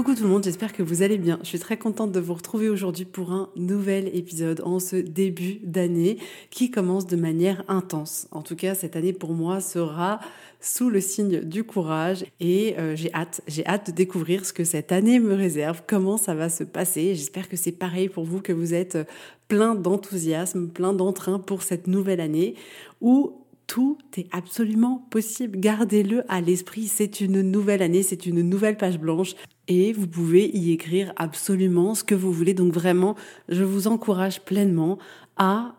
Coucou tout le monde, j'espère que vous allez bien. Je suis très contente de vous retrouver aujourd'hui pour un nouvel épisode en ce début d'année qui commence de manière intense. En tout cas, cette année pour moi sera sous le signe du courage et euh, j'ai hâte, j'ai hâte de découvrir ce que cette année me réserve, comment ça va se passer. J'espère que c'est pareil pour vous, que vous êtes plein d'enthousiasme, plein d'entrain pour cette nouvelle année où tout est absolument possible. Gardez-le à l'esprit. C'est une nouvelle année, c'est une nouvelle page blanche et vous pouvez y écrire absolument ce que vous voulez. Donc vraiment, je vous encourage pleinement à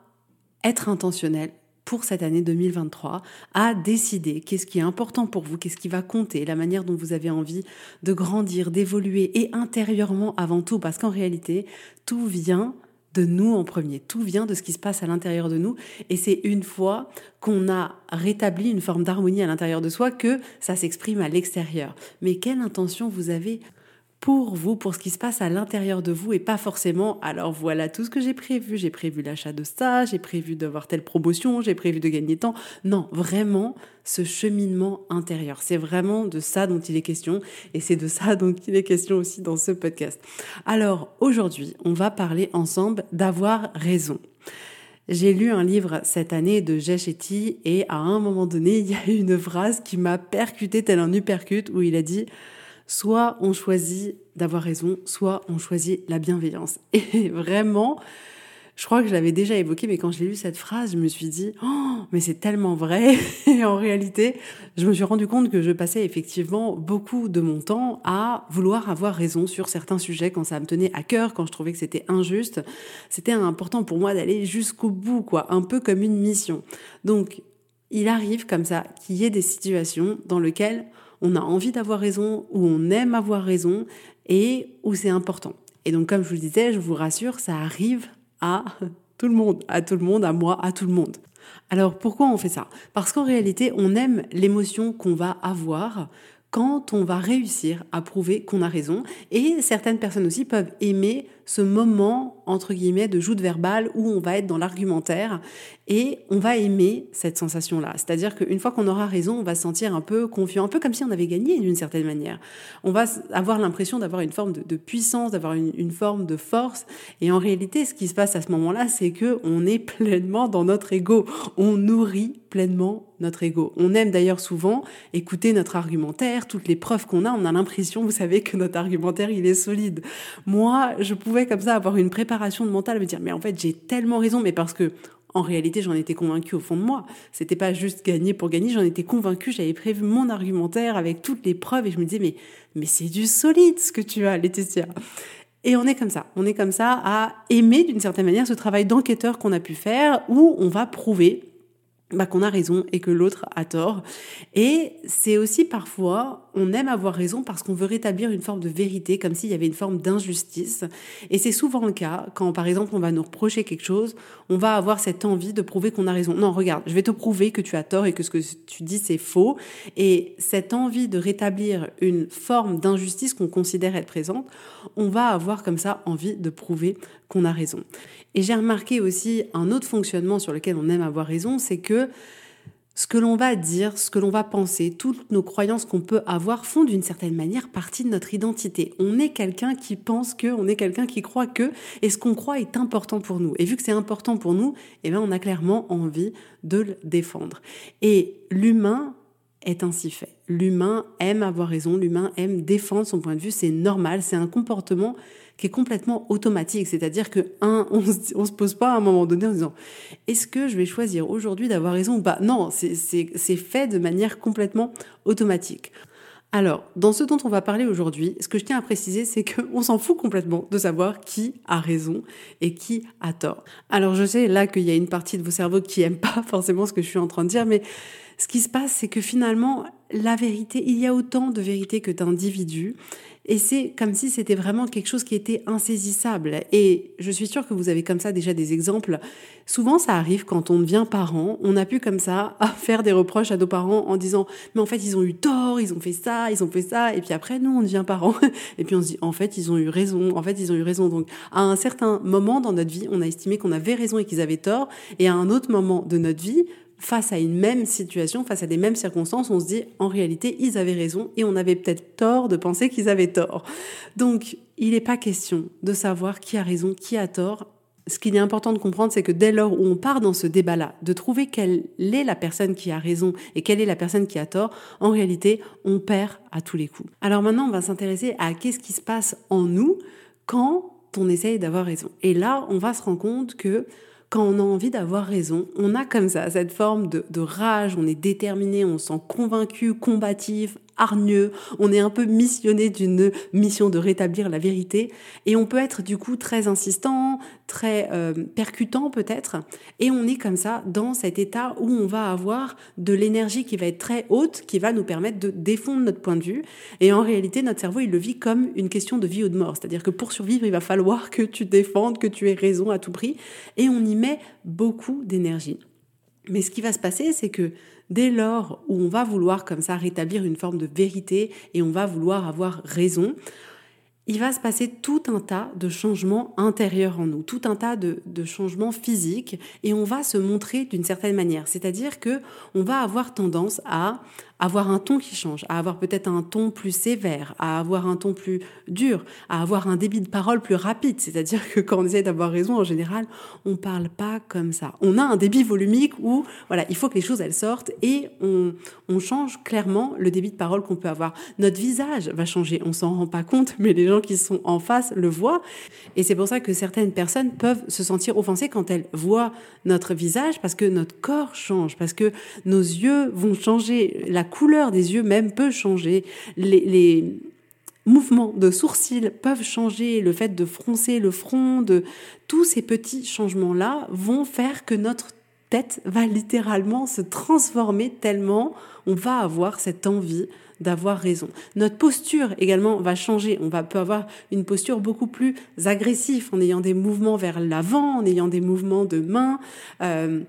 être intentionnel pour cette année 2023, à décider qu'est-ce qui est important pour vous, qu'est-ce qui va compter, la manière dont vous avez envie de grandir, d'évoluer et intérieurement avant tout, parce qu'en réalité, tout vient de nous en premier. Tout vient de ce qui se passe à l'intérieur de nous. Et c'est une fois qu'on a rétabli une forme d'harmonie à l'intérieur de soi que ça s'exprime à l'extérieur. Mais quelle intention vous avez pour vous, pour ce qui se passe à l'intérieur de vous et pas forcément, alors voilà tout ce que j'ai prévu, j'ai prévu l'achat de ça, j'ai prévu d'avoir telle promotion, j'ai prévu de gagner tant. Non, vraiment, ce cheminement intérieur. C'est vraiment de ça dont il est question et c'est de ça dont il est question aussi dans ce podcast. Alors aujourd'hui, on va parler ensemble d'avoir raison. J'ai lu un livre cette année de Jay et à un moment donné, il y a une phrase qui m'a percuté tel un uppercut où il a dit soit on choisit d'avoir raison, soit on choisit la bienveillance. Et vraiment, je crois que je l'avais déjà évoqué, mais quand j'ai lu cette phrase, je me suis dit, oh, mais c'est tellement vrai. Et en réalité, je me suis rendu compte que je passais effectivement beaucoup de mon temps à vouloir avoir raison sur certains sujets quand ça me tenait à cœur, quand je trouvais que c'était injuste. C'était important pour moi d'aller jusqu'au bout, quoi, un peu comme une mission. Donc, il arrive comme ça qu'il y ait des situations dans lesquelles on a envie d'avoir raison, où on aime avoir raison et où c'est important. Et donc, comme je vous le disais, je vous rassure, ça arrive à tout le monde, à tout le monde, à moi, à tout le monde. Alors pourquoi on fait ça? Parce qu'en réalité, on aime l'émotion qu'on va avoir quand on va réussir à prouver qu'on a raison. Et certaines personnes aussi peuvent aimer ce moment, entre guillemets, de joute verbale où on va être dans l'argumentaire et on va aimer cette sensation-là. C'est-à-dire qu'une fois qu'on aura raison, on va se sentir un peu confiant, un peu comme si on avait gagné d'une certaine manière. On va avoir l'impression d'avoir une forme de, puissance, d'avoir une, une, forme de force. Et en réalité, ce qui se passe à ce moment-là, c'est que on est pleinement dans notre ego. On nourrit pleinement notre ego. On aime d'ailleurs souvent écouter notre argumentaire, toutes les preuves qu'on a, on a l'impression, vous savez, que notre argumentaire, il est solide. Moi, je pouvais comme ça avoir une préparation de mental, me dire, mais en fait, j'ai tellement raison, mais parce que en réalité, j'en étais convaincue au fond de moi. C'était pas juste gagner pour gagner, j'en étais convaincue, j'avais prévu mon argumentaire avec toutes les preuves et je me disais, mais, mais c'est du solide ce que tu as, Laetitia. Et on est comme ça. On est comme ça à aimer d'une certaine manière ce travail d'enquêteur qu'on a pu faire où on va prouver bah, qu'on a raison et que l'autre a tort. Et c'est aussi parfois, on aime avoir raison parce qu'on veut rétablir une forme de vérité, comme s'il y avait une forme d'injustice. Et c'est souvent le cas quand, par exemple, on va nous reprocher quelque chose, on va avoir cette envie de prouver qu'on a raison. Non, regarde, je vais te prouver que tu as tort et que ce que tu dis, c'est faux. Et cette envie de rétablir une forme d'injustice qu'on considère être présente, on va avoir comme ça envie de prouver qu'on a raison. Et j'ai remarqué aussi un autre fonctionnement sur lequel on aime avoir raison, c'est que ce que l'on va dire, ce que l'on va penser, toutes nos croyances qu'on peut avoir font d'une certaine manière partie de notre identité. On est quelqu'un qui pense que, on est quelqu'un qui croit que, et ce qu'on croit est important pour nous. Et vu que c'est important pour nous, eh bien, on a clairement envie de le défendre. Et l'humain est ainsi fait. L'humain aime avoir raison, l'humain aime défendre son point de vue, c'est normal, c'est un comportement qui est complètement automatique. C'est-à-dire que, un, on se, se pose pas à un moment donné en disant, est-ce que je vais choisir aujourd'hui d'avoir raison ou pas? Non, c'est fait de manière complètement automatique. Alors, dans ce dont on va parler aujourd'hui, ce que je tiens à préciser, c'est qu'on s'en fout complètement de savoir qui a raison et qui a tort. Alors, je sais là qu'il y a une partie de vos cerveaux qui aime pas forcément ce que je suis en train de dire, mais ce qui se passe, c'est que finalement, la vérité, il y a autant de vérité que d'individus. Et c'est comme si c'était vraiment quelque chose qui était insaisissable. Et je suis sûre que vous avez comme ça déjà des exemples. Souvent, ça arrive quand on devient parent, on a pu comme ça à faire des reproches à nos parents en disant mais en fait ils ont eu tort, ils ont fait ça, ils ont fait ça. Et puis après nous on devient parent et puis on se dit en fait ils ont eu raison, en fait ils ont eu raison. Donc à un certain moment dans notre vie, on a estimé qu'on avait raison et qu'ils avaient tort. Et à un autre moment de notre vie, face à une même situation, face à des mêmes circonstances, on se dit en réalité ils avaient raison et on avait peut-être tort de penser qu'ils avaient tort. Donc il n'est pas question de savoir qui a raison, qui a tort. Ce qu'il est important de comprendre, c'est que dès lors où on part dans ce débat-là, de trouver quelle est la personne qui a raison et quelle est la personne qui a tort, en réalité, on perd à tous les coups. Alors maintenant, on va s'intéresser à qu'est-ce qui se passe en nous quand on essaye d'avoir raison. Et là, on va se rendre compte que quand on a envie d'avoir raison, on a comme ça cette forme de, rage, on est déterminé, on se sent convaincu, combatif, hargneux, on est un peu missionné d'une mission de rétablir la vérité, et on peut être du coup très insistant, très euh, percutant peut-être, et on est comme ça dans cet état où on va avoir de l'énergie qui va être très haute, qui va nous permettre de défendre notre point de vue, et en réalité notre cerveau il le vit comme une question de vie ou de mort, c'est-à-dire que pour survivre il va falloir que tu défendes, que tu aies raison à tout prix, et on y met beaucoup d'énergie. Mais ce qui va se passer, c'est que dès lors où on va vouloir comme ça rétablir une forme de vérité et on va vouloir avoir raison, il va se passer tout un tas de changements intérieurs en nous, tout un tas de, de changements physiques, et on va se montrer d'une certaine manière. C'est-à-dire que on va avoir tendance à avoir un ton qui change, à avoir peut-être un ton plus sévère, à avoir un ton plus dur, à avoir un débit de parole plus rapide. C'est-à-dire que quand on essaie d'avoir raison, en général, on parle pas comme ça. On a un débit volumique où, voilà, il faut que les choses elles sortent et on, on change clairement le débit de parole qu'on peut avoir. Notre visage va changer. On s'en rend pas compte, mais les gens qui sont en face le voient. Et c'est pour ça que certaines personnes peuvent se sentir offensées quand elles voient notre visage parce que notre corps change, parce que nos yeux vont changer. La couleur des yeux même peut changer. Les, mouvements de sourcils peuvent changer. Le fait de froncer le front, de tous ces petits changements-là vont faire que notre tête va littéralement se transformer tellement on va avoir cette envie d'avoir raison. Notre posture également va changer. On va peut avoir une posture beaucoup plus agressive en ayant des mouvements vers l'avant, en ayant des mouvements de main. Euh,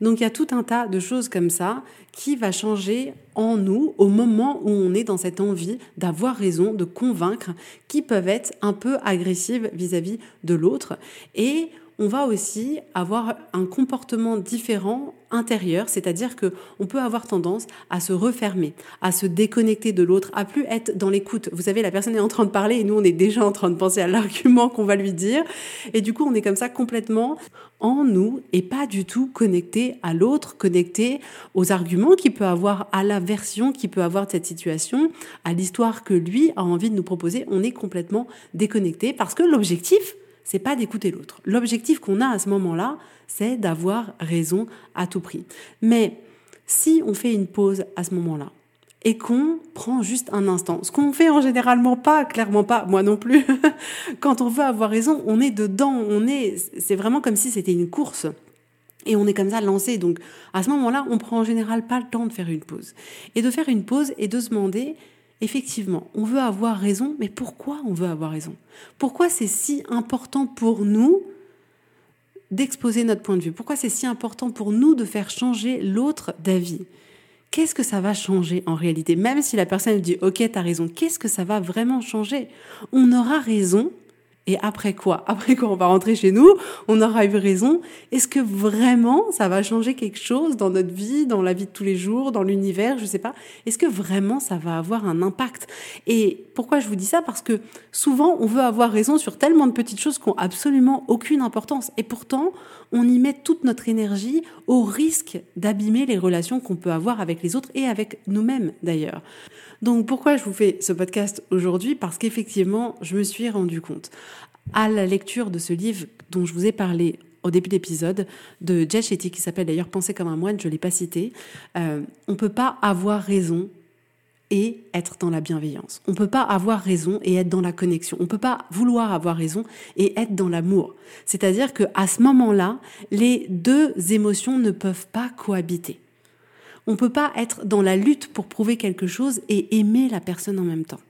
donc il y a tout un tas de choses comme ça qui va changer en nous au moment où on est dans cette envie d'avoir raison, de convaincre, qui peuvent être un peu agressives vis-à-vis de l'autre. Et on va aussi avoir un comportement différent intérieur, c'est-à-dire que on peut avoir tendance à se refermer, à se déconnecter de l'autre, à plus être dans l'écoute. Vous savez, la personne est en train de parler et nous on est déjà en train de penser à l'argument qu'on va lui dire et du coup on est comme ça complètement en nous et pas du tout connecté à l'autre, connecté aux arguments qu'il peut avoir, à la version qu'il peut avoir de cette situation, à l'histoire que lui a envie de nous proposer. On est complètement déconnecté parce que l'objectif c'est pas d'écouter l'autre. L'objectif qu'on a à ce moment-là, c'est d'avoir raison à tout prix. Mais si on fait une pause à ce moment-là et qu'on prend juste un instant, ce qu'on fait en généralement pas, clairement pas, moi non plus, quand on veut avoir raison, on est dedans, on est, c'est vraiment comme si c'était une course. Et on est comme ça lancé. Donc, à ce moment-là, on prend en général pas le temps de faire une pause. Et de faire une pause et de se demander, effectivement, on veut avoir raison, mais pourquoi on veut avoir raison? Pourquoi c'est si important pour nous d'exposer notre point de vue? Pourquoi c'est si important pour nous de faire changer l'autre d'avis? Qu'est-ce que ça va changer en réalité? Même si la personne dit OK, tu as raison, qu'est-ce que ça va vraiment changer? On aura raison Et après quoi? Après quoi on va rentrer chez nous, on aura eu raison. Est-ce que vraiment ça va changer quelque chose dans notre vie, dans la vie de tous les jours, dans l'univers, je sais pas. Est-ce que vraiment ça va avoir un impact? Et pourquoi je vous dis ça? Parce que souvent on veut avoir raison sur tellement de petites choses qui ont absolument aucune importance. Et pourtant, on y met toute notre énergie au risque d'abîmer les relations qu'on peut avoir avec les autres et avec nous-mêmes d'ailleurs. Donc pourquoi je vous fais ce podcast aujourd'hui? Parce qu'effectivement, je me suis rendu compte à la lecture de ce livre dont je vous ai parlé au début de l'épisode de Shetty, qui s'appelle d'ailleurs Penser comme un moine, je ne l'ai pas cité, euh, on ne peut pas avoir raison et être dans la bienveillance. On ne peut pas avoir raison et être dans la connexion. On ne peut pas vouloir avoir raison et être dans l'amour. C'est-à-dire que à ce moment-là, les deux émotions ne peuvent pas cohabiter. On ne peut pas être dans la lutte pour prouver quelque chose et aimer la personne en même temps.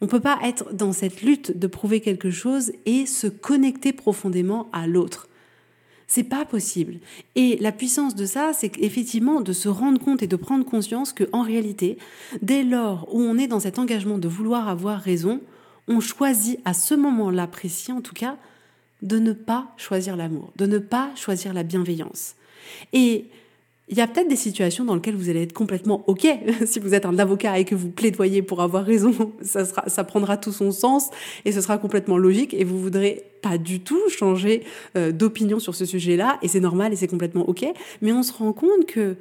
On ne peut pas être dans cette lutte de prouver quelque chose et se connecter profondément à l'autre. C'est pas possible. Et la puissance de ça, c'est effectivement de se rendre compte et de prendre conscience que, en réalité, dès lors où on est dans cet engagement de vouloir avoir raison, on choisit à ce moment-là précis, en tout cas, de ne pas choisir l'amour, de ne pas choisir la bienveillance. Et il y a peut-être des situations dans lesquelles vous allez être complètement OK. si vous êtes un avocat et que vous plaidoyez pour avoir raison, ça, prendra tout son sens et ce sera complètement logique et vous voudrez pas du tout changer euh, d'opinion sur ce sujet-là et c'est normal et c'est complètement OK. Mais on se rend compte que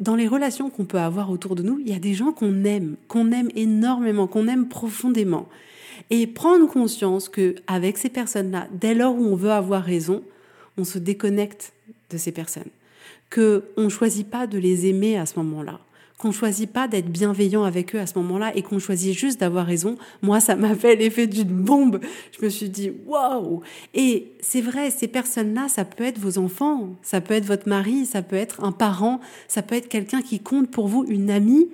dans les relations qu'on peut avoir autour de nous, il y a des gens qu'on aime, qu'on aime énormément, qu'on aime profondément. Et prendre conscience que avec ces personnes-là, dès lors où on veut avoir raison, on se déconnecte de ces personnes qu'on ne choisit pas de les aimer à ce moment-là, qu'on ne choisit pas d'être bienveillant avec eux à ce moment-là et qu'on choisit juste d'avoir raison. Moi, ça m'a fait l'effet d'une bombe. Je me suis dit, waouh Et c'est vrai, ces personnes-là, ça peut être vos enfants, ça peut être votre mari, ça peut être un parent, ça peut être quelqu'un qui compte pour vous, une amie.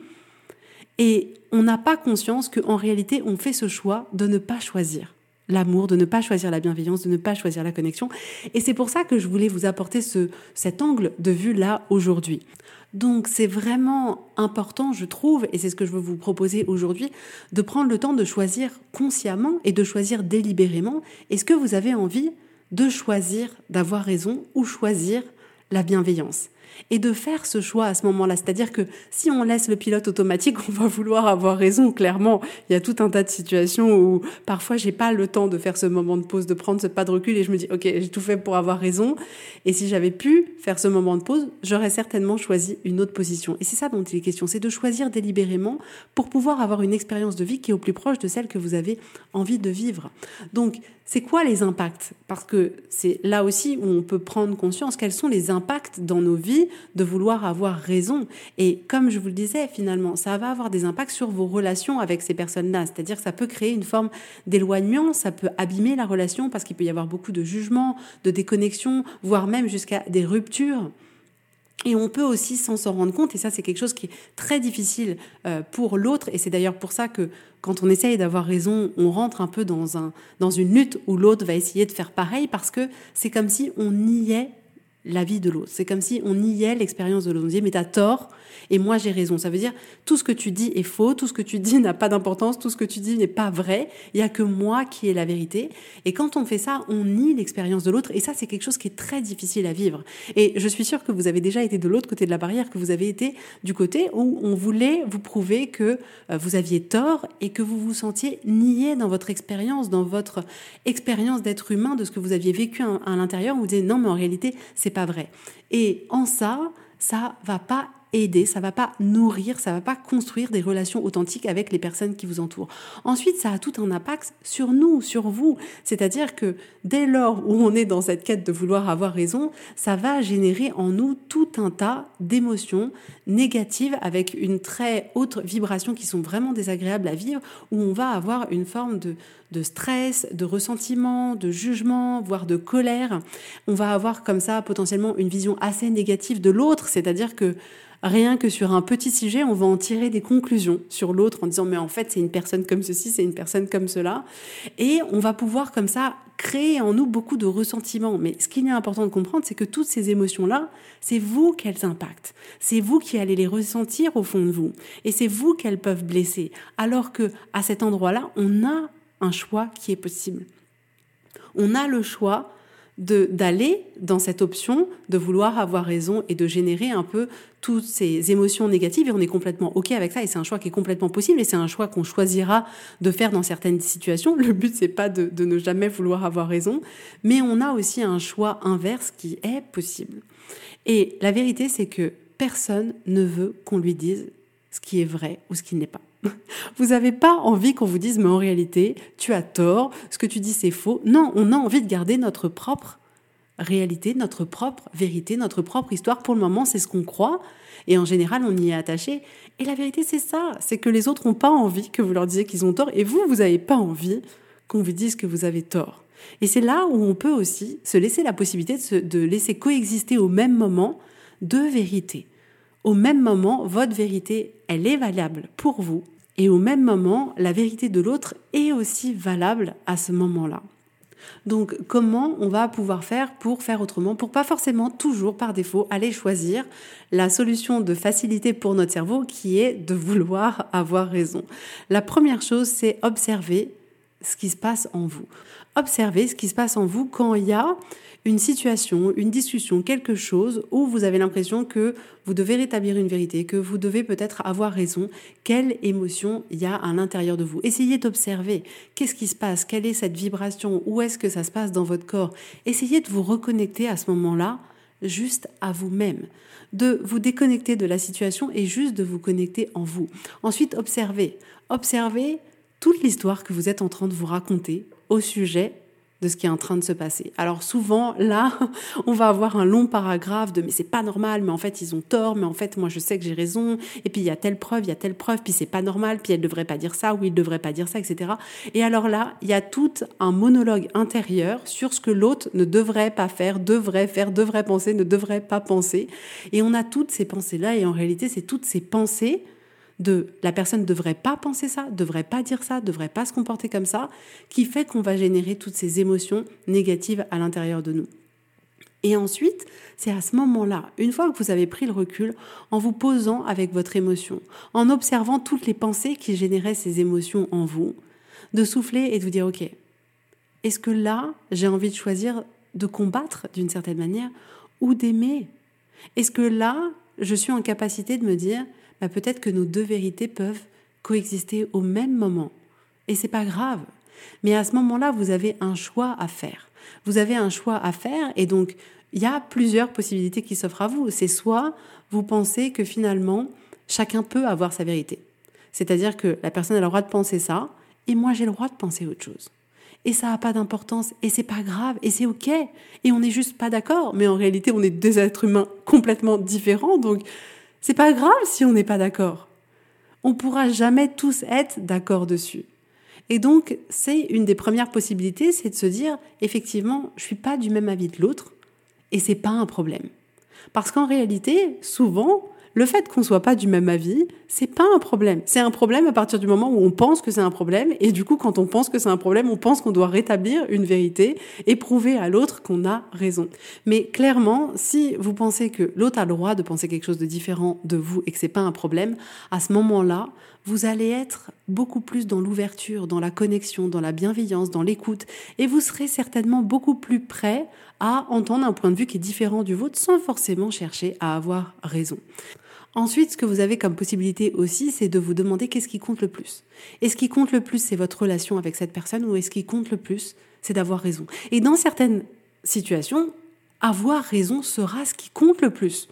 Et on n'a pas conscience qu'en réalité, on fait ce choix de ne pas choisir l'amour, de ne pas choisir la bienveillance, de ne pas choisir la connexion. Et c'est pour ça que je voulais vous apporter ce, cet angle de vue là aujourd'hui. Donc c'est vraiment important, je trouve, et c'est ce que je veux vous proposer aujourd'hui, de prendre le temps de choisir consciemment et de choisir délibérément. Est-ce que vous avez envie de choisir d'avoir raison ou choisir la bienveillance? Et de faire ce choix à ce moment-là. C'est-à-dire que si on laisse le pilote automatique, on va vouloir avoir raison. Clairement, il y a tout un tas de situations où parfois j'ai pas le temps de faire ce moment de pause, de prendre ce pas de recul et je me dis ok, j'ai tout fait pour avoir raison. Et si j'avais pu faire ce moment de pause, j'aurais certainement choisi une autre position. Et c'est ça dont il est question, c'est de choisir délibérément pour pouvoir avoir une expérience de vie qui est au plus proche de celle que vous avez envie de vivre. Donc c'est quoi les impacts? Parce que c'est là aussi où on peut prendre conscience quels sont les impacts dans nos vies de vouloir avoir raison. Et comme je vous le disais, finalement, ça va avoir des impacts sur vos relations avec ces personnes-là. C'est-à-dire que ça peut créer une forme d'éloignement, ça peut abîmer la relation parce qu'il peut y avoir beaucoup de jugements, de déconnexion, voire même jusqu'à des ruptures. Et on peut aussi sans s'en rendre compte, et ça c'est quelque chose qui est très difficile euh, pour l'autre, et c'est d'ailleurs pour ça que quand on essaye d'avoir raison, on rentre un peu dans, un, dans une lutte où l'autre va essayer de faire pareil, parce que c'est comme si on niait la vie de l'autre. C'est comme si on niait l'expérience de l'autre. On dit, mais t'as tort et moi j'ai raison. Ça veut dire, tout ce que tu dis est faux, tout ce que tu dis n'a pas d'importance, tout ce que tu dis n'est pas vrai. Il y a que moi qui ai la vérité. Et quand on fait ça, on nie l'expérience de l'autre. Et ça, c'est quelque chose qui est très difficile à vivre. Et je suis sûre que vous avez déjà été de l'autre côté de la barrière, que vous avez été du côté où on voulait vous prouver que euh, vous aviez tort et que vous vous sentiez nié dans votre expérience, dans votre expérience d'être humain, de ce que vous aviez vécu à l'intérieur. Vous dites non, mais en réalité, c'est pas vrai. Et en ça, ça va pas aider, ça va pas nourrir, ça va pas construire des relations authentiques avec les personnes qui vous entourent. Ensuite, ça a tout un impact sur nous, sur vous. C'est-à-dire que dès lors où on est dans cette quête de vouloir avoir raison, ça va générer en nous tout un tas d'émotions négatives avec une très haute vibration qui sont vraiment désagréables à vivre, où on va avoir une forme de, de stress, de ressentiment, de jugement, voire de colère. On va avoir comme ça potentiellement une vision assez négative de l'autre, c'est-à-dire que rien que sur un petit sujet, on va en tirer des conclusions sur l'autre en disant mais en fait c'est une personne comme ceci, c'est une personne comme cela. Et on va pouvoir comme ça créer en nous beaucoup de ressentiments. Mais ce qu'il est important de comprendre, c'est que toutes ces émotions-là, c'est vous qu'elles impactent. C'est vous qui allez les ressentir au fond de vous. Et c'est vous qu'elles peuvent blesser. Alors que à cet endroit-là, on a un choix qui est possible. On a le choix d'aller dans cette option de vouloir avoir raison et de générer un peu toutes ces émotions négatives et on est complètement ok avec ça et c'est un choix qui est complètement possible et c'est un choix qu'on choisira de faire dans certaines situations. Le but c'est pas de, de ne jamais vouloir avoir raison, mais on a aussi un choix inverse qui est possible. Et la vérité c'est que personne ne veut qu'on lui dise ce qui est vrai ou ce qui n'est pas. Vous n'avez pas envie qu'on vous dise, mais en réalité, tu as tort, ce que tu dis c'est faux. Non, on a envie de garder notre propre réalité, notre propre vérité, notre propre histoire. Pour le moment, c'est ce qu'on croit. Et en général, on y est attaché. Et la vérité, c'est ça. C'est que les autres n'ont pas envie que vous leur disiez qu'ils ont tort. Et vous, vous n'avez pas envie qu'on vous dise que vous avez tort. Et c'est là où on peut aussi se laisser la possibilité de, de laisser coexister au même moment deux vérités. Au même moment, votre vérité, elle est valable pour vous et au même moment, la vérité de l'autre est aussi valable à ce moment-là. Donc comment on va pouvoir faire pour faire autrement, pour pas forcément toujours par défaut aller choisir la solution de facilité pour notre cerveau qui est de vouloir avoir raison? La première chose, c'est observer ce qui se passe en vous. Observez ce qui se passe en vous quand il y a une situation, une discussion, quelque chose où vous avez l'impression que vous devez rétablir une vérité, que vous devez peut-être avoir raison, quelle émotion il y a à l'intérieur de vous? Essayez d'observer qu'est-ce qui se passe, quelle est cette vibration, où est-ce que ça se passe dans votre corps? Essayez de vous reconnecter à ce moment-là juste à vous-même, de vous déconnecter de la situation et juste de vous connecter en vous. Ensuite, observez. Observez toute l'histoire que vous êtes en train de vous raconter au sujet de ce qui est en train de se passer. Alors souvent, là, on va avoir un long paragraphe de mais c'est pas normal, mais en fait ils ont tort, mais en fait moi je sais que j'ai raison, et puis il y a telle preuve, il y a telle preuve, puis c'est pas normal, puis elle devrait pas dire ça, ou il devrait pas dire ça, etc. Et alors là, il y a tout un monologue intérieur sur ce que l'autre ne devrait pas faire, devrait faire, devrait penser, ne devrait pas penser. Et on a toutes ces pensées-là, et en réalité, c'est toutes ces pensées de la personne ne devrait pas penser ça, devrait pas dire ça, devrait pas se comporter comme ça, qui fait qu'on va générer toutes ces émotions négatives à l'intérieur de nous. Et ensuite, c'est à ce moment-là, une fois que vous avez pris le recul, en vous posant avec votre émotion, en observant toutes les pensées qui généraient ces émotions en vous, de souffler et de vous dire, OK, est-ce que là, j'ai envie de choisir de combattre d'une certaine manière ou d'aimer? Est-ce que là, je suis en capacité de me dire, bah, peut-être que nos deux vérités peuvent coexister au même moment. Et c'est pas grave. Mais à ce moment-là, vous avez un choix à faire. Vous avez un choix à faire et donc il y a plusieurs possibilités qui s'offrent à vous. C'est soit vous pensez que finalement chacun peut avoir sa vérité. C'est-à-dire que la personne a le droit de penser ça et moi j'ai le droit de penser autre chose. Et ça n'a pas d'importance et c'est pas grave et c'est ok et on n'est juste pas d'accord. Mais en réalité, on est deux êtres humains complètement différents donc c'est pas grave si on n'est pas d'accord. On pourra jamais tous être d'accord dessus. Et donc, c'est une des premières possibilités, c'est de se dire, effectivement, je suis pas du même avis de l'autre, et c'est pas un problème. Parce qu'en réalité, souvent, le fait qu'on soit pas du même avis, c'est pas un problème. C'est un problème à partir du moment où on pense que c'est un problème, et du coup, quand on pense que c'est un problème, on pense qu'on doit rétablir une vérité et prouver à l'autre qu'on a raison. Mais clairement, si vous pensez que l'autre a le droit de penser quelque chose de différent de vous et que c'est pas un problème, à ce moment-là, vous allez être beaucoup plus dans l'ouverture, dans la connexion, dans la bienveillance, dans l'écoute, et vous serez certainement beaucoup plus prêt à entendre un point de vue qui est différent du vôtre sans forcément chercher à avoir raison. Ensuite, ce que vous avez comme possibilité aussi, c'est de vous demander qu'est-ce qui compte le plus. Est-ce qui compte le plus, c'est votre relation avec cette personne ou est-ce qui compte le plus, c'est d'avoir raison? Et dans certaines situations, avoir raison sera ce qui compte le plus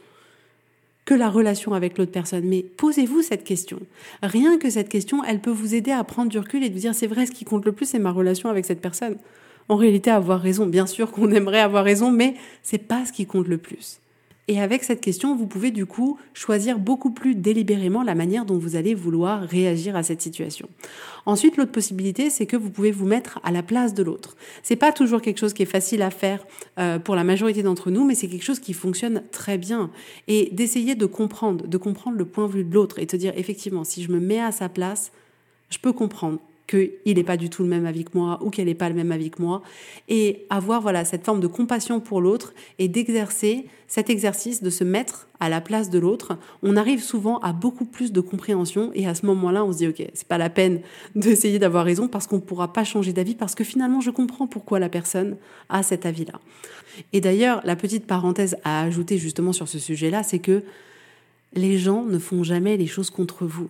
que la relation avec l'autre personne. Mais posez-vous cette question. Rien que cette question, elle peut vous aider à prendre du recul et de vous dire c'est vrai, ce qui compte le plus, c'est ma relation avec cette personne. En réalité, avoir raison, bien sûr qu'on aimerait avoir raison, mais c'est pas ce qui compte le plus. Et avec cette question, vous pouvez du coup choisir beaucoup plus délibérément la manière dont vous allez vouloir réagir à cette situation. Ensuite, l'autre possibilité, c'est que vous pouvez vous mettre à la place de l'autre. C'est pas toujours quelque chose qui est facile à faire euh, pour la majorité d'entre nous, mais c'est quelque chose qui fonctionne très bien. Et d'essayer de comprendre, de comprendre le point de vue de l'autre et de dire effectivement, si je me mets à sa place, je peux comprendre qu'il n'est pas du tout le même avis que moi ou qu'elle n'est pas le même avis que moi. Et avoir voilà cette forme de compassion pour l'autre et d'exercer cet exercice de se mettre à la place de l'autre, on arrive souvent à beaucoup plus de compréhension et à ce moment-là, on se dit ok, c'est pas la peine d'essayer d'avoir raison parce qu'on ne pourra pas changer d'avis parce que finalement, je comprends pourquoi la personne a cet avis-là. Et d'ailleurs, la petite parenthèse à ajouter justement sur ce sujet-là, c'est que les gens ne font jamais les choses contre vous.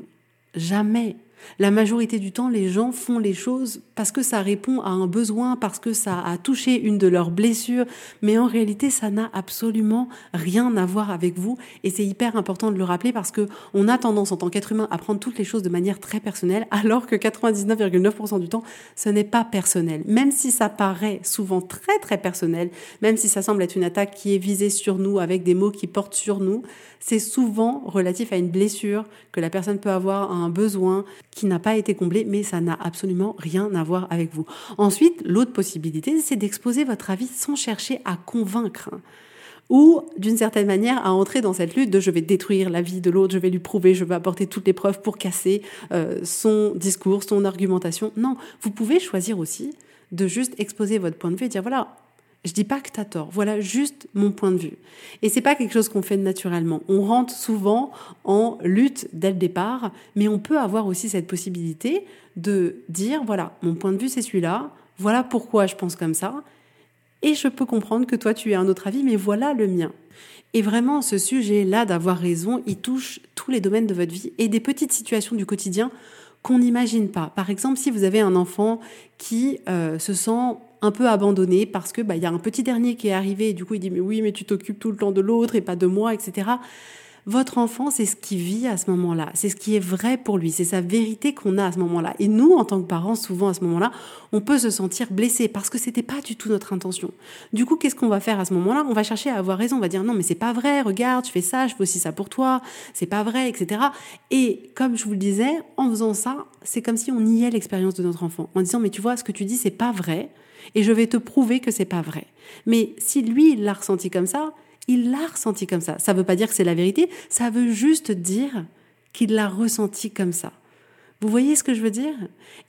Jamais. La majorité du temps, les gens font les choses parce que ça répond à un besoin, parce que ça a touché une de leurs blessures, mais en réalité, ça n'a absolument rien à voir avec vous. Et c'est hyper important de le rappeler parce que on a tendance en tant qu'être humain à prendre toutes les choses de manière très personnelle, alors que 99,9% du temps, ce n'est pas personnel. Même si ça paraît souvent très très personnel, même si ça semble être une attaque qui est visée sur nous avec des mots qui portent sur nous, c'est souvent relatif à une blessure que la personne peut avoir, à un besoin qui n'a pas été comblé, mais ça n'a absolument rien à voir avec vous. Ensuite, l'autre possibilité, c'est d'exposer votre avis sans chercher à convaincre ou d'une certaine manière à entrer dans cette lutte de je vais détruire la vie de l'autre, je vais lui prouver, je vais apporter toutes les preuves pour casser euh, son discours, son argumentation. Non, vous pouvez choisir aussi de juste exposer votre point de vue et dire voilà, je dis pas que tu as tort. Voilà juste mon point de vue. Et c'est pas quelque chose qu'on fait naturellement. On rentre souvent en lutte dès le départ, mais on peut avoir aussi cette possibilité de dire voilà, mon point de vue c'est celui-là. Voilà pourquoi je pense comme ça. Et je peux comprendre que toi tu aies un autre avis, mais voilà le mien. Et vraiment, ce sujet-là d'avoir raison, il touche tous les domaines de votre vie et des petites situations du quotidien qu'on n'imagine pas. Par exemple, si vous avez un enfant qui euh, se sent un peu abandonné parce que bah il y a un petit dernier qui est arrivé et du coup il dit mais oui mais tu t'occupes tout le temps de l'autre et pas de moi etc. Votre enfant, c'est ce qui vit à ce moment-là, c'est ce qui est vrai pour lui, c'est sa vérité qu'on a à ce moment-là. Et nous, en tant que parents, souvent à ce moment-là, on peut se sentir blessé parce que c'était pas du tout notre intention. Du coup, qu'est-ce qu'on va faire à ce moment-là? On va chercher à avoir raison, on va dire non mais c'est pas vrai, regarde, je fais ça, je fais aussi ça pour toi, c'est pas vrai, etc. Et comme je vous le disais, en faisant ça, c'est comme si on niait l'expérience de notre enfant, en disant mais tu vois, ce que tu dis c'est pas vrai et je vais te prouver que c'est pas vrai. Mais si lui, l'a ressenti comme ça, il l'a ressenti comme ça. Ça ne veut pas dire que c'est la vérité, ça veut juste dire qu'il l'a ressenti comme ça. Vous voyez ce que je veux dire?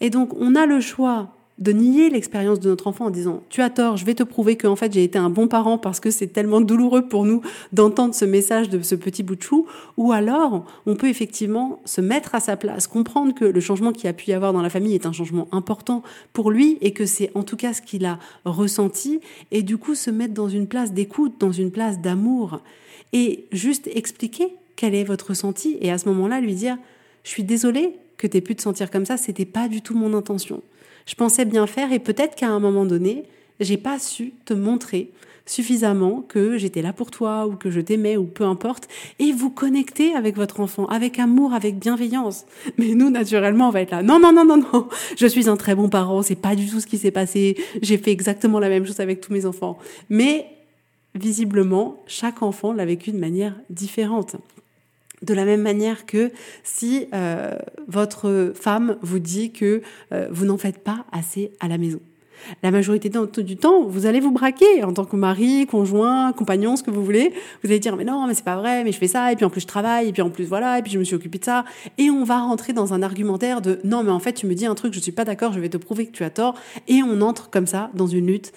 Et donc, on a le choix de nier l'expérience de notre enfant en disant tu as tort, je vais te prouver que en fait j'ai été un bon parent parce que c'est tellement douloureux pour nous d'entendre ce message de ce petit bout de chou ou alors on peut effectivement se mettre à sa place, comprendre que le changement qu'il a pu y avoir dans la famille est un changement important pour lui et que c'est en tout cas ce qu'il a ressenti et du coup se mettre dans une place d'écoute, dans une place d'amour et juste expliquer quel est votre ressenti et à ce moment-là lui dire je suis désolée que tu aies pu te sentir comme ça, c'était pas du tout mon intention. Je pensais bien faire et peut-être qu'à un moment donné, j'ai pas su te montrer suffisamment que j'étais là pour toi ou que je t'aimais ou peu importe. Et vous connecter avec votre enfant avec amour avec bienveillance. Mais nous naturellement on va être là. Non non non non non. Je suis un très bon parent c'est pas du tout ce qui s'est passé. J'ai fait exactement la même chose avec tous mes enfants. Mais visiblement chaque enfant l'a vécu de manière différente de la même manière que si euh, votre femme vous dit que euh, vous n'en faites pas assez à la maison. La majorité du temps, vous allez vous braquer en tant que mari, conjoint, compagnon, ce que vous voulez. Vous allez dire mais non, mais c'est pas vrai, mais je fais ça et puis en plus je travaille et puis en plus voilà et puis je me suis occupée de ça et on va rentrer dans un argumentaire de non mais en fait tu me dis un truc, je suis pas d'accord, je vais te prouver que tu as tort et on entre comme ça dans une lutte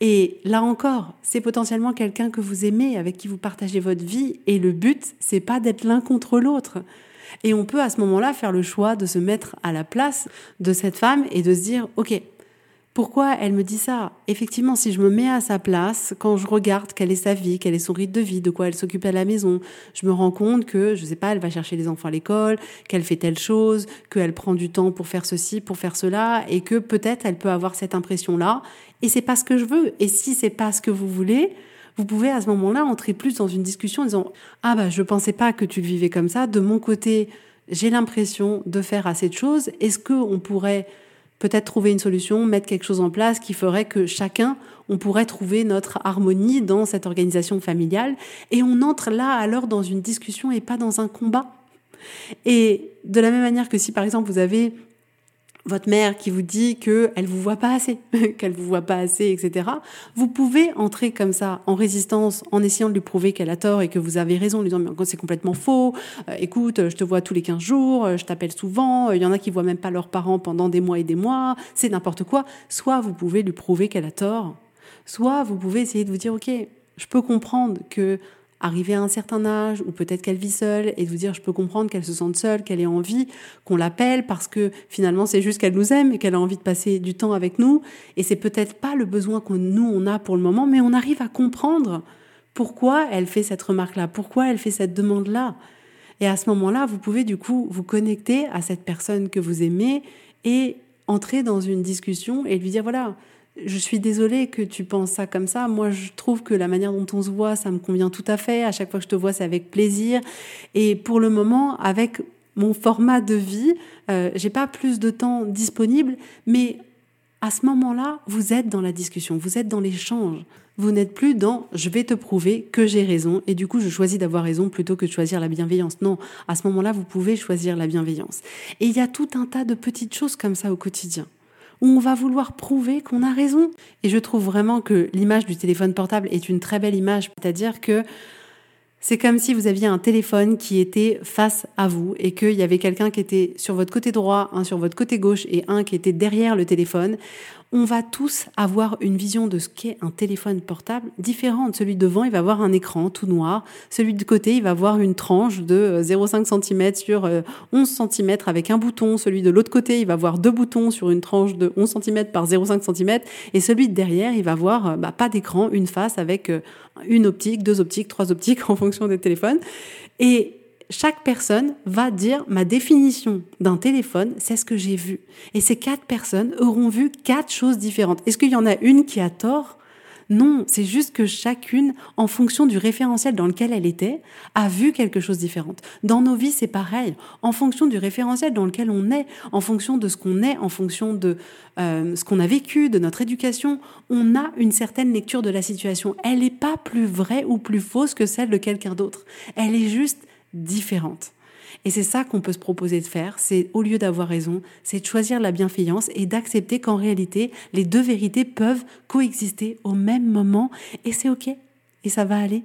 et là encore, c'est potentiellement quelqu'un que vous aimez, avec qui vous partagez votre vie, et le but, c'est pas d'être l'un contre l'autre. Et on peut à ce moment-là faire le choix de se mettre à la place de cette femme et de se dire, ok, pourquoi elle me dit ça? Effectivement, si je me mets à sa place, quand je regarde quelle est sa vie, quel est son rythme de vie, de quoi elle s'occupe à la maison, je me rends compte que, je sais pas, elle va chercher les enfants à l'école, qu'elle fait telle chose, qu'elle prend du temps pour faire ceci, pour faire cela, et que peut-être elle peut avoir cette impression-là, et c'est pas ce que je veux. Et si c'est pas ce que vous voulez, vous pouvez à ce moment-là entrer plus dans une discussion en disant ah bah je pensais pas que tu le vivais comme ça. De mon côté, j'ai l'impression de faire assez de choses. Est-ce que on pourrait peut-être trouver une solution, mettre quelque chose en place qui ferait que chacun, on pourrait trouver notre harmonie dans cette organisation familiale. Et on entre là alors dans une discussion et pas dans un combat. Et de la même manière que si par exemple vous avez votre mère qui vous dit qu'elle vous voit pas assez, qu'elle vous voit pas assez, etc. Vous pouvez entrer comme ça en résistance en essayant de lui prouver qu'elle a tort et que vous avez raison, en lui disant mais c'est complètement faux. Euh, écoute, je te vois tous les 15 jours, euh, je t'appelle souvent. Il y en a qui voient même pas leurs parents pendant des mois et des mois. C'est n'importe quoi. Soit vous pouvez lui prouver qu'elle a tort, soit vous pouvez essayer de vous dire ok, je peux comprendre que arriver à un certain âge, ou peut-être qu'elle vit seule, et de vous dire je peux comprendre qu'elle se sente seule, qu'elle ait envie, qu'on l'appelle parce que finalement c'est juste qu'elle nous aime et qu'elle a envie de passer du temps avec nous, et c'est peut-être pas le besoin que nous on a pour le moment, mais on arrive à comprendre pourquoi elle fait cette remarque-là, pourquoi elle fait cette demande-là. Et à ce moment-là, vous pouvez du coup vous connecter à cette personne que vous aimez et entrer dans une discussion et lui dire voilà, je suis désolée que tu penses ça comme ça. Moi, je trouve que la manière dont on se voit, ça me convient tout à fait. À chaque fois que je te vois, c'est avec plaisir. Et pour le moment, avec mon format de vie, euh, j'ai pas plus de temps disponible, mais à ce moment-là, vous êtes dans la discussion, vous êtes dans l'échange. Vous n'êtes plus dans je vais te prouver que j'ai raison et du coup je choisis d'avoir raison plutôt que de choisir la bienveillance. Non, à ce moment-là, vous pouvez choisir la bienveillance. Et il y a tout un tas de petites choses comme ça au quotidien où on va vouloir prouver qu'on a raison. Et je trouve vraiment que l'image du téléphone portable est une très belle image, c'est-à-dire que c'est comme si vous aviez un téléphone qui était face à vous et qu'il y avait quelqu'un qui était sur votre côté droit, un sur votre côté gauche et un qui était derrière le téléphone on va tous avoir une vision de ce qu'est un téléphone portable différente. Celui devant, il va avoir un écran tout noir. Celui de côté, il va avoir une tranche de 0,5 euh, cm sur 11 euh, cm avec un bouton. Celui de l'autre côté, il va avoir deux boutons sur une tranche de 11 cm par 0,5 cm. Et celui de derrière, il va avoir euh, bah, pas d'écran, une face avec une optique, deux optiques, trois optiques en fonction des téléphones. Et chaque personne va dire ma définition d'un téléphone, c'est ce que j'ai vu. Et ces quatre personnes auront vu quatre choses différentes. Est-ce qu'il y en a une qui a tort? Non, c'est juste que chacune, en fonction du référentiel dans lequel elle était, a vu quelque chose de différent. Dans nos vies, c'est pareil. En fonction du référentiel dans lequel on est, en fonction de ce qu'on est, en fonction de euh, ce qu'on a vécu, de notre éducation, on a une certaine lecture de la situation. Elle n'est pas plus vraie ou plus fausse que celle de quelqu'un d'autre. Elle est juste différentes. Et c'est ça qu'on peut se proposer de faire, c'est au lieu d'avoir raison, c'est de choisir la bienveillance et d'accepter qu'en réalité, les deux vérités peuvent coexister au même moment et c'est OK et ça va aller.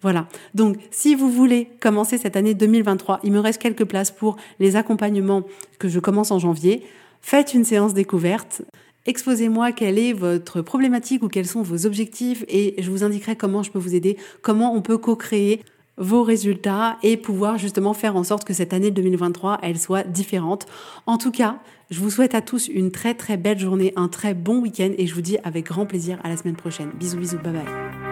Voilà. Donc, si vous voulez commencer cette année 2023, il me reste quelques places pour les accompagnements que je commence en janvier. Faites une séance découverte. Exposez-moi quelle est votre problématique ou quels sont vos objectifs et je vous indiquerai comment je peux vous aider, comment on peut co-créer vos résultats et pouvoir justement faire en sorte que cette année 2023, elle soit différente. En tout cas, je vous souhaite à tous une très très belle journée, un très bon week-end et je vous dis avec grand plaisir à la semaine prochaine. Bisous bisous, bye bye.